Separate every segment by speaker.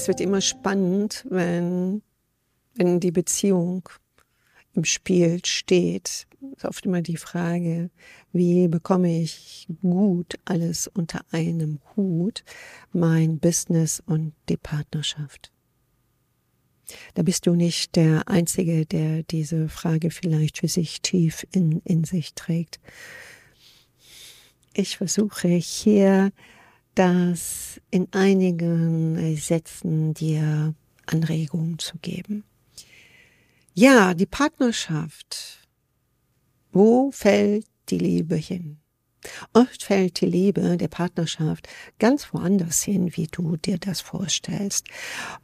Speaker 1: Es wird immer spannend, wenn, wenn die Beziehung im Spiel steht. Ist oft immer die Frage, wie bekomme ich gut alles unter einem Hut, mein Business und die Partnerschaft. Da bist du nicht der Einzige, der diese Frage vielleicht für sich tief in, in sich trägt. Ich versuche hier das in einigen Sätzen dir Anregungen zu geben. Ja, die Partnerschaft. Wo fällt die Liebe hin? Oft fällt die Liebe der Partnerschaft ganz woanders hin, wie du dir das vorstellst.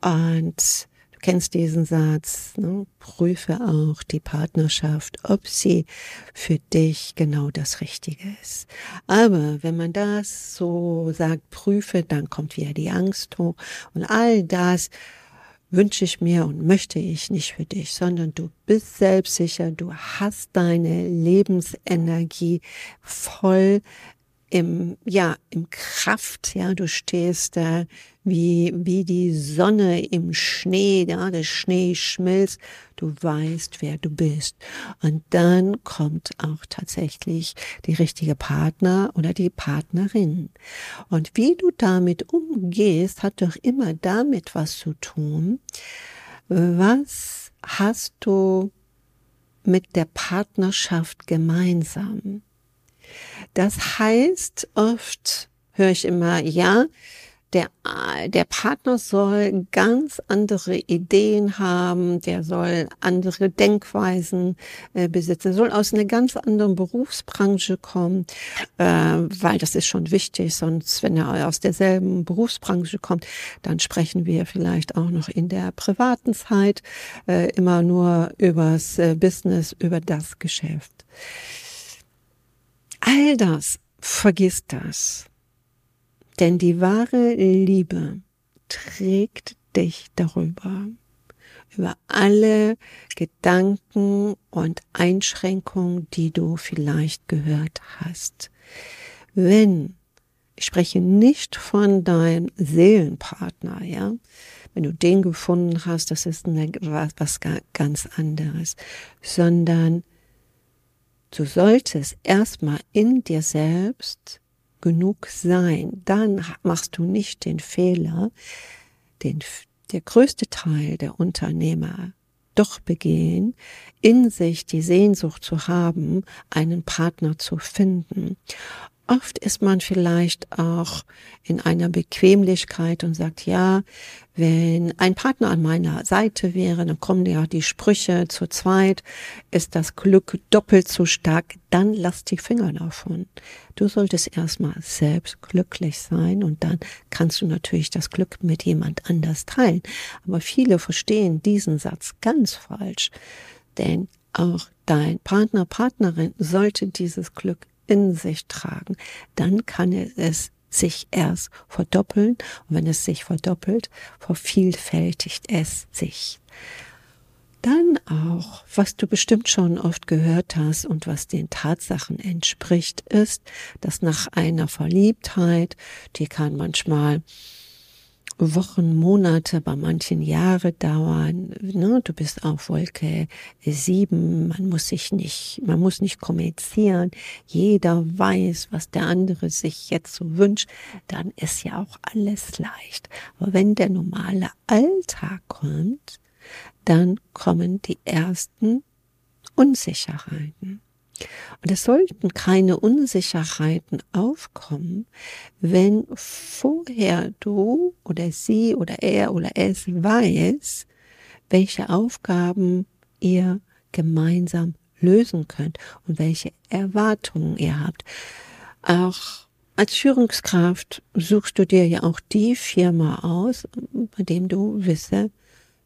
Speaker 1: Und kennst diesen Satz, ne? prüfe auch die Partnerschaft, ob sie für dich genau das Richtige ist. Aber wenn man das so sagt, prüfe, dann kommt wieder die Angst hoch und all das wünsche ich mir und möchte ich nicht für dich, sondern du bist selbstsicher, du hast deine Lebensenergie voll im, ja, im Kraft, ja, du stehst da wie, wie die Sonne im Schnee, ja, der Schnee schmilzt, du weißt, wer du bist. Und dann kommt auch tatsächlich die richtige Partner oder die Partnerin. Und wie du damit umgehst, hat doch immer damit was zu tun, was hast du mit der Partnerschaft gemeinsam? Das heißt, oft höre ich immer, ja, der, der Partner soll ganz andere Ideen haben, der soll andere Denkweisen äh, besitzen, soll aus einer ganz anderen Berufsbranche kommen, äh, weil das ist schon wichtig, sonst wenn er aus derselben Berufsbranche kommt, dann sprechen wir vielleicht auch noch in der privaten Zeit äh, immer nur übers äh, Business, über das Geschäft. All das, vergiss das. Denn die wahre Liebe trägt dich darüber, über alle Gedanken und Einschränkungen, die du vielleicht gehört hast. Wenn, ich spreche nicht von deinem Seelenpartner, ja, wenn du den gefunden hast, das ist eine, was ganz anderes, sondern Du solltest erstmal in dir selbst genug sein. Dann machst du nicht den Fehler, den der größte Teil der Unternehmer doch begehen, in sich die Sehnsucht zu haben, einen Partner zu finden. Oft ist man vielleicht auch in einer Bequemlichkeit und sagt, ja, wenn ein Partner an meiner Seite wäre, dann kommen ja die Sprüche zu zweit, ist das Glück doppelt so stark, dann lass die Finger davon. Du solltest erstmal selbst glücklich sein und dann kannst du natürlich das Glück mit jemand anders teilen. Aber viele verstehen diesen Satz ganz falsch, denn auch dein Partner, Partnerin sollte dieses Glück in sich tragen, dann kann es sich erst verdoppeln. Und wenn es sich verdoppelt, vervielfältigt es sich. Dann auch, was du bestimmt schon oft gehört hast und was den Tatsachen entspricht, ist, dass nach einer Verliebtheit, die kann manchmal Wochen, Monate, bei manchen Jahre dauern. Ne? Du bist auf Wolke sieben, man muss sich nicht, man muss nicht kommunizieren. Jeder weiß, was der andere sich jetzt so wünscht. Dann ist ja auch alles leicht. Aber wenn der normale Alltag kommt, dann kommen die ersten Unsicherheiten. Und es sollten keine Unsicherheiten aufkommen, wenn vorher du oder sie oder er oder es weiß, welche Aufgaben ihr gemeinsam lösen könnt und welche Erwartungen ihr habt. Auch als Führungskraft suchst du dir ja auch die Firma aus, bei dem du wisse,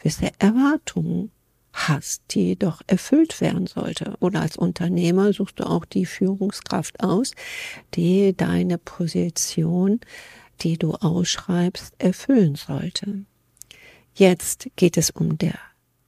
Speaker 1: wisse Erwartungen hast, die doch erfüllt werden sollte. Oder als Unternehmer suchst du auch die Führungskraft aus, die deine Position, die du ausschreibst, erfüllen sollte. Jetzt geht es um der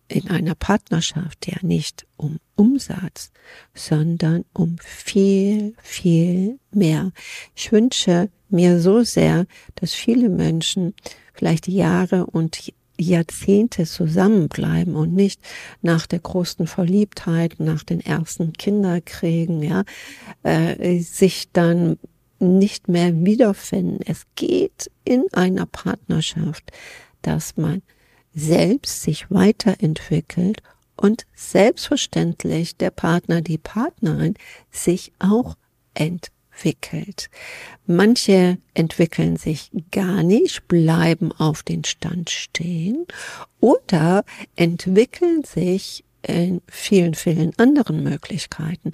Speaker 1: in einer Partnerschaft ja nicht um Umsatz, sondern um viel, viel mehr. Ich wünsche mir so sehr, dass viele Menschen vielleicht Jahre und Jahrzehnte zusammenbleiben und nicht nach der großen Verliebtheit, nach den ersten Kinderkriegen, ja, äh, sich dann nicht mehr wiederfinden. Es geht in einer Partnerschaft, dass man selbst sich weiterentwickelt und selbstverständlich der Partner, die Partnerin sich auch entwickelt. Manche entwickeln sich gar nicht, bleiben auf den Stand stehen oder entwickeln sich in vielen, vielen anderen Möglichkeiten.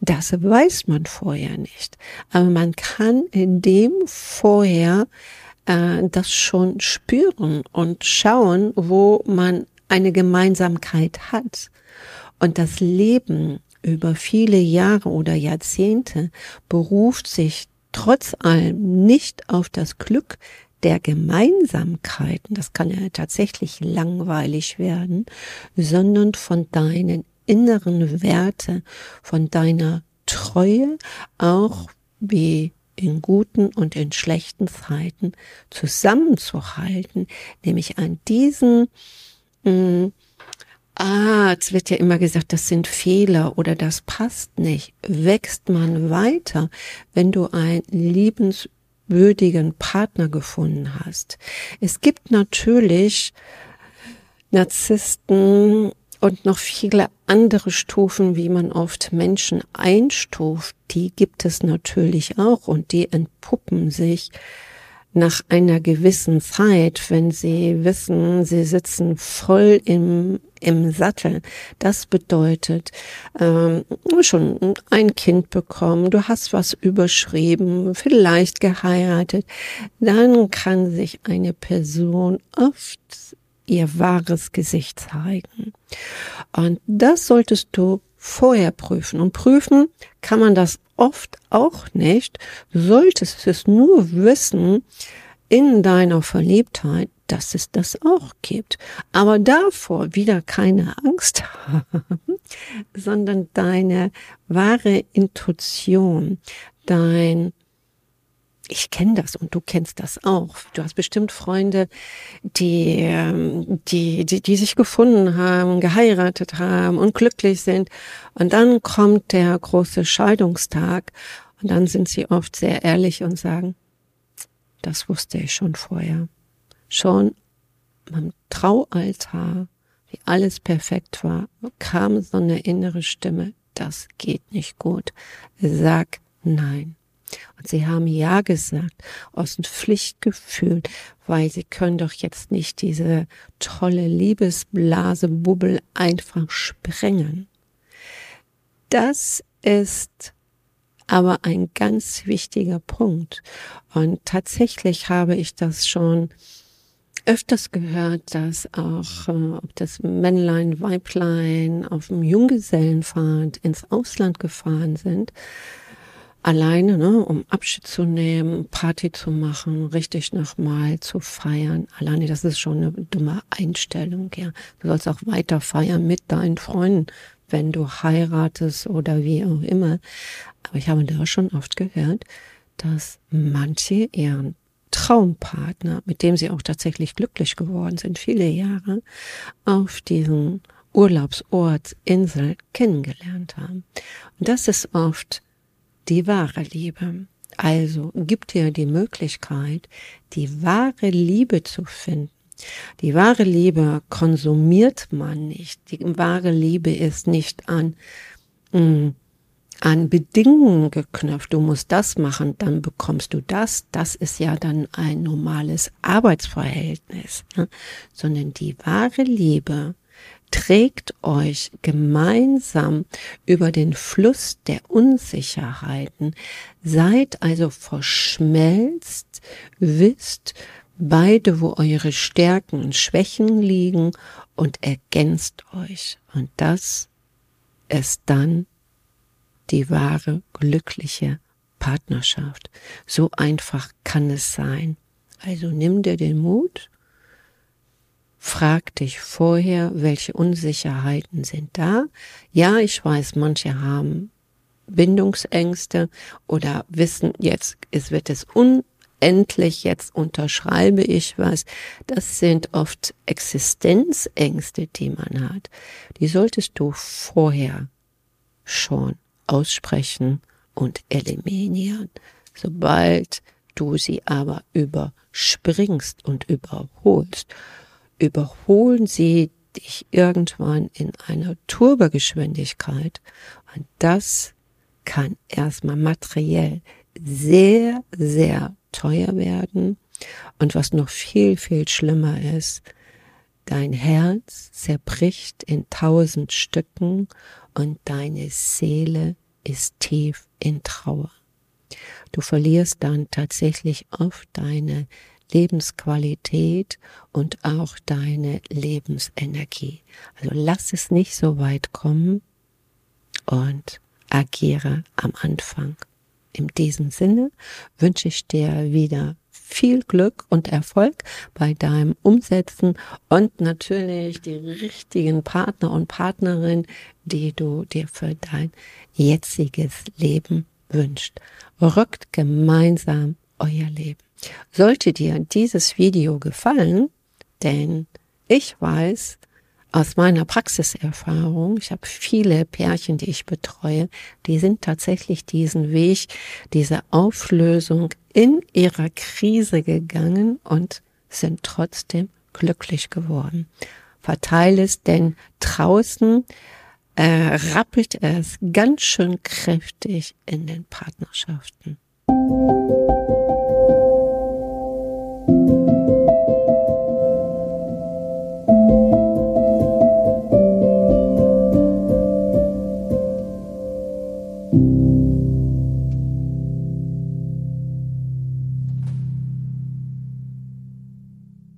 Speaker 1: Das weiß man vorher nicht. Aber man kann in dem vorher äh, das schon spüren und schauen, wo man eine Gemeinsamkeit hat. Und das Leben über viele Jahre oder Jahrzehnte beruft sich trotz allem nicht auf das Glück der Gemeinsamkeiten, das kann ja tatsächlich langweilig werden, sondern von deinen inneren Werte, von deiner Treue, auch wie in guten und in schlechten Zeiten zusammenzuhalten, nämlich an diesen mh, es wird ja immer gesagt, das sind Fehler oder das passt nicht. Wächst man weiter, wenn du einen liebenswürdigen Partner gefunden hast. Es gibt natürlich Narzissten und noch viele andere Stufen, wie man oft Menschen einstuft, die gibt es natürlich auch und die entpuppen sich nach einer gewissen Zeit, wenn sie wissen, sie sitzen voll im, im Sattel. Das bedeutet, ähm, schon ein Kind bekommen, du hast was überschrieben, vielleicht geheiratet, dann kann sich eine Person oft ihr wahres Gesicht zeigen. Und das solltest du vorher prüfen. Und prüfen kann man das oft auch nicht. Du solltest es nur wissen in deiner Verliebtheit, dass es das auch gibt. Aber davor wieder keine Angst haben, sondern deine wahre Intuition, dein ich kenne das und du kennst das auch. Du hast bestimmt Freunde, die, ähm, die, die, die sich gefunden haben, geheiratet haben und glücklich sind. Und dann kommt der große Scheidungstag und dann sind sie oft sehr ehrlich und sagen, das wusste ich schon vorher. Schon beim Traualtar, wie alles perfekt war, kam so eine innere Stimme, das geht nicht gut. Sag nein. Und sie haben Ja gesagt aus dem Pflichtgefühl, weil sie können doch jetzt nicht diese tolle Liebesblasebubbel einfach sprengen. Das ist aber ein ganz wichtiger Punkt. Und tatsächlich habe ich das schon öfters gehört, dass auch, äh, ob das Männlein, Weiblein auf dem Junggesellenfahrt ins Ausland gefahren sind, alleine, ne, um Abschied zu nehmen, Party zu machen, richtig nochmal zu feiern. Alleine, das ist schon eine dumme Einstellung, ja. Du sollst auch weiter feiern mit deinen Freunden, wenn du heiratest oder wie auch immer. Aber ich habe da schon oft gehört, dass manche ihren Traumpartner, mit dem sie auch tatsächlich glücklich geworden sind, viele Jahre, auf diesen Urlaubsort, Insel kennengelernt haben. Und das ist oft die wahre Liebe. Also gibt dir die Möglichkeit, die wahre Liebe zu finden. Die wahre Liebe konsumiert man nicht. Die wahre Liebe ist nicht an, mh, mm, an Bedingungen geknüpft. Du musst das machen, dann bekommst du das. Das ist ja dann ein normales Arbeitsverhältnis. Ja? Sondern die wahre Liebe trägt euch gemeinsam über den Fluss der Unsicherheiten, seid also verschmelzt, wisst beide, wo eure Stärken und Schwächen liegen und ergänzt euch. Und das ist dann die wahre glückliche Partnerschaft. So einfach kann es sein. Also nimm dir den Mut Frag dich vorher, welche Unsicherheiten sind da. Ja, ich weiß, manche haben Bindungsängste oder wissen, jetzt es wird es unendlich, jetzt unterschreibe ich was. Das sind oft Existenzängste, die man hat. Die solltest du vorher schon aussprechen und eliminieren. Sobald du sie aber überspringst und überholst, überholen sie dich irgendwann in einer Turbogeschwindigkeit. Und das kann erstmal materiell sehr, sehr teuer werden. Und was noch viel, viel schlimmer ist, dein Herz zerbricht in tausend Stücken und deine Seele ist tief in Trauer. Du verlierst dann tatsächlich oft deine Lebensqualität und auch deine Lebensenergie. Also lass es nicht so weit kommen und agiere am Anfang. In diesem Sinne wünsche ich dir wieder viel Glück und Erfolg bei deinem Umsetzen und natürlich die richtigen Partner und Partnerin, die du dir für dein jetziges Leben wünscht. Rückt gemeinsam euer Leben. Sollte dir dieses Video gefallen, denn ich weiß aus meiner Praxiserfahrung, ich habe viele Pärchen, die ich betreue, die sind tatsächlich diesen Weg, diese Auflösung in ihrer Krise gegangen und sind trotzdem glücklich geworden. Verteile es, denn draußen äh, rappelt es ganz schön kräftig in den Partnerschaften.